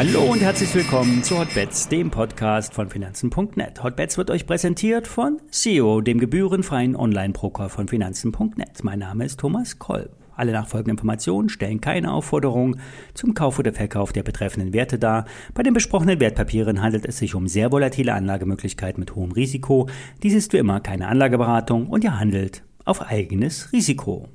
Hallo und herzlich willkommen zu Hotbets, dem Podcast von Finanzen.net. Hotbets wird euch präsentiert von CEO, dem gebührenfreien Online-Broker von Finanzen.net. Mein Name ist Thomas Kolb. Alle nachfolgenden Informationen stellen keine Aufforderung zum Kauf oder Verkauf der betreffenden Werte dar. Bei den besprochenen Wertpapieren handelt es sich um sehr volatile Anlagemöglichkeiten mit hohem Risiko. Dies ist wie immer keine Anlageberatung und ihr handelt auf eigenes Risiko.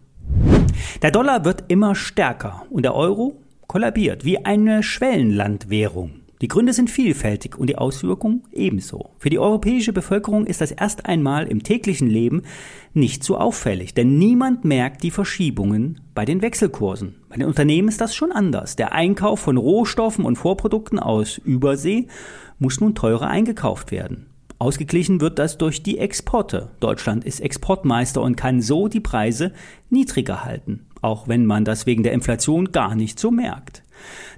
Der Dollar wird immer stärker und der Euro kollabiert wie eine Schwellenlandwährung. Die Gründe sind vielfältig und die Auswirkungen ebenso. Für die europäische Bevölkerung ist das erst einmal im täglichen Leben nicht so auffällig, denn niemand merkt die Verschiebungen bei den Wechselkursen. Bei den Unternehmen ist das schon anders. Der Einkauf von Rohstoffen und Vorprodukten aus Übersee muss nun teurer eingekauft werden. Ausgeglichen wird das durch die Exporte. Deutschland ist Exportmeister und kann so die Preise niedriger halten, auch wenn man das wegen der Inflation gar nicht so merkt.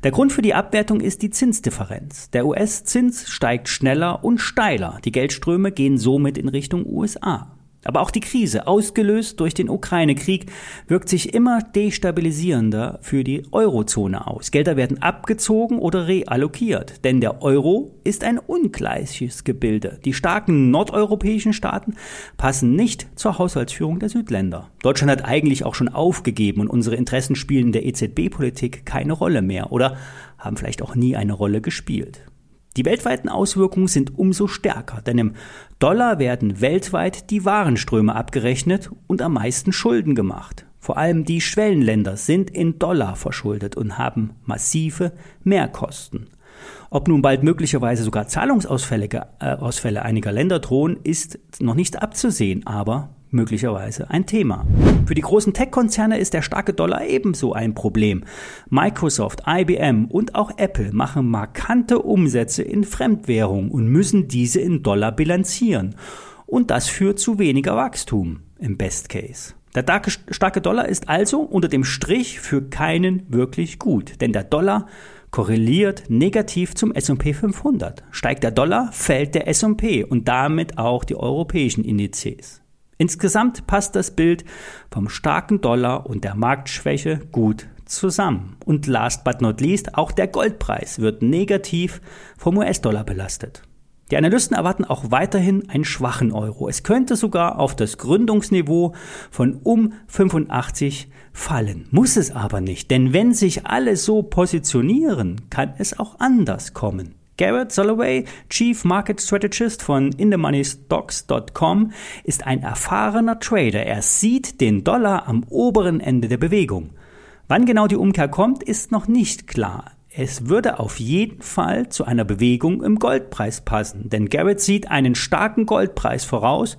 Der Grund für die Abwertung ist die Zinsdifferenz. Der US-Zins steigt schneller und steiler. Die Geldströme gehen somit in Richtung USA. Aber auch die Krise, ausgelöst durch den Ukraine-Krieg, wirkt sich immer destabilisierender für die Eurozone aus. Gelder werden abgezogen oder reallokiert, denn der Euro ist ein ungleiches Gebilde. Die starken nordeuropäischen Staaten passen nicht zur Haushaltsführung der Südländer. Deutschland hat eigentlich auch schon aufgegeben und unsere Interessen spielen in der EZB-Politik keine Rolle mehr oder haben vielleicht auch nie eine Rolle gespielt. Die weltweiten Auswirkungen sind umso stärker, denn im Dollar werden weltweit die Warenströme abgerechnet und am meisten Schulden gemacht. Vor allem die Schwellenländer sind in Dollar verschuldet und haben massive Mehrkosten. Ob nun bald möglicherweise sogar Zahlungsausfälle äh, einiger Länder drohen, ist noch nicht abzusehen, aber möglicherweise ein Thema. Für die großen Tech-Konzerne ist der starke Dollar ebenso ein Problem. Microsoft, IBM und auch Apple machen markante Umsätze in Fremdwährung und müssen diese in Dollar bilanzieren. Und das führt zu weniger Wachstum im Best Case. Der starke Dollar ist also unter dem Strich für keinen wirklich gut, denn der Dollar korreliert negativ zum S&P 500. Steigt der Dollar, fällt der S&P und damit auch die europäischen Indizes. Insgesamt passt das Bild vom starken Dollar und der Marktschwäche gut zusammen. Und last but not least, auch der Goldpreis wird negativ vom US-Dollar belastet. Die Analysten erwarten auch weiterhin einen schwachen Euro. Es könnte sogar auf das Gründungsniveau von um 85 fallen. Muss es aber nicht, denn wenn sich alle so positionieren, kann es auch anders kommen. Garrett Soloway, Chief Market Strategist von InTheMoneyStocks.com, ist ein erfahrener Trader. Er sieht den Dollar am oberen Ende der Bewegung. Wann genau die Umkehr kommt, ist noch nicht klar. Es würde auf jeden Fall zu einer Bewegung im Goldpreis passen, denn Garrett sieht einen starken Goldpreis voraus,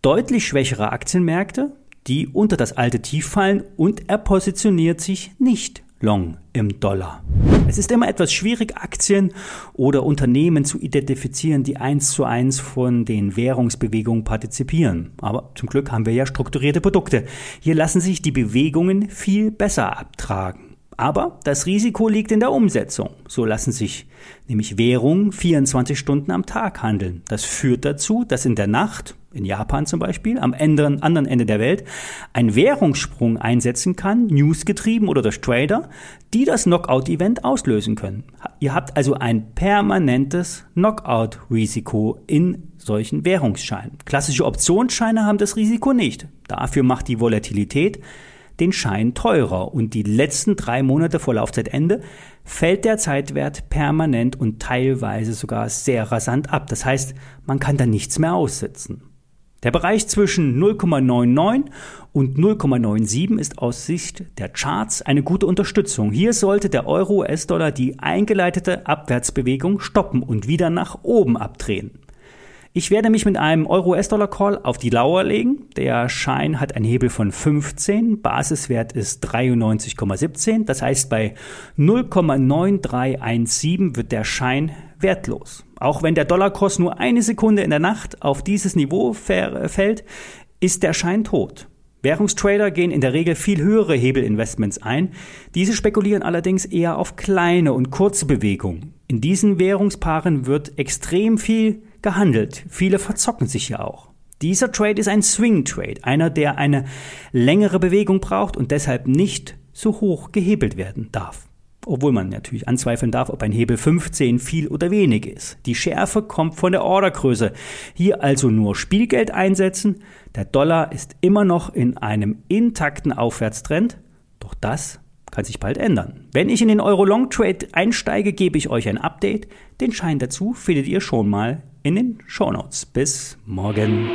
deutlich schwächere Aktienmärkte, die unter das alte Tief fallen und er positioniert sich nicht long im Dollar. Es ist immer etwas schwierig, Aktien oder Unternehmen zu identifizieren, die eins zu eins von den Währungsbewegungen partizipieren. Aber zum Glück haben wir ja strukturierte Produkte. Hier lassen sich die Bewegungen viel besser abtragen. Aber das Risiko liegt in der Umsetzung. So lassen sich nämlich Währungen 24 Stunden am Tag handeln. Das führt dazu, dass in der Nacht, in Japan zum Beispiel, am anderen Ende der Welt, ein Währungssprung einsetzen kann, newsgetrieben oder durch Trader, die das Knockout-Event auslösen können. Ihr habt also ein permanentes Knockout-Risiko in solchen Währungsscheinen. Klassische Optionsscheine haben das Risiko nicht. Dafür macht die Volatilität den Schein teurer und die letzten drei Monate vor Laufzeitende fällt der Zeitwert permanent und teilweise sogar sehr rasant ab. Das heißt, man kann da nichts mehr aussitzen. Der Bereich zwischen 0,99 und 0,97 ist aus Sicht der Charts eine gute Unterstützung. Hier sollte der Euro-US-Dollar die eingeleitete Abwärtsbewegung stoppen und wieder nach oben abdrehen. Ich werde mich mit einem Euro-US-Dollar-Call auf die Lauer legen. Der Schein hat einen Hebel von 15, Basiswert ist 93,17. Das heißt, bei 0,9317 wird der Schein wertlos. Auch wenn der Dollarkurs nur eine Sekunde in der Nacht auf dieses Niveau fällt, ist der Schein tot. Währungstrader gehen in der Regel viel höhere Hebelinvestments ein. Diese spekulieren allerdings eher auf kleine und kurze Bewegungen. In diesen Währungspaaren wird extrem viel gehandelt. Viele verzocken sich ja auch. Dieser Trade ist ein Swing Trade, einer, der eine längere Bewegung braucht und deshalb nicht so hoch gehebelt werden darf. obwohl man natürlich anzweifeln darf, ob ein Hebel 15 viel oder wenig ist. Die Schärfe kommt von der Ordergröße. Hier also nur Spielgeld einsetzen. Der Dollar ist immer noch in einem intakten Aufwärtstrend, doch das kann sich bald ändern. Wenn ich in den Euro Long Trade einsteige, gebe ich euch ein Update. Den Schein dazu findet ihr schon mal in den Show Notes. Bis morgen.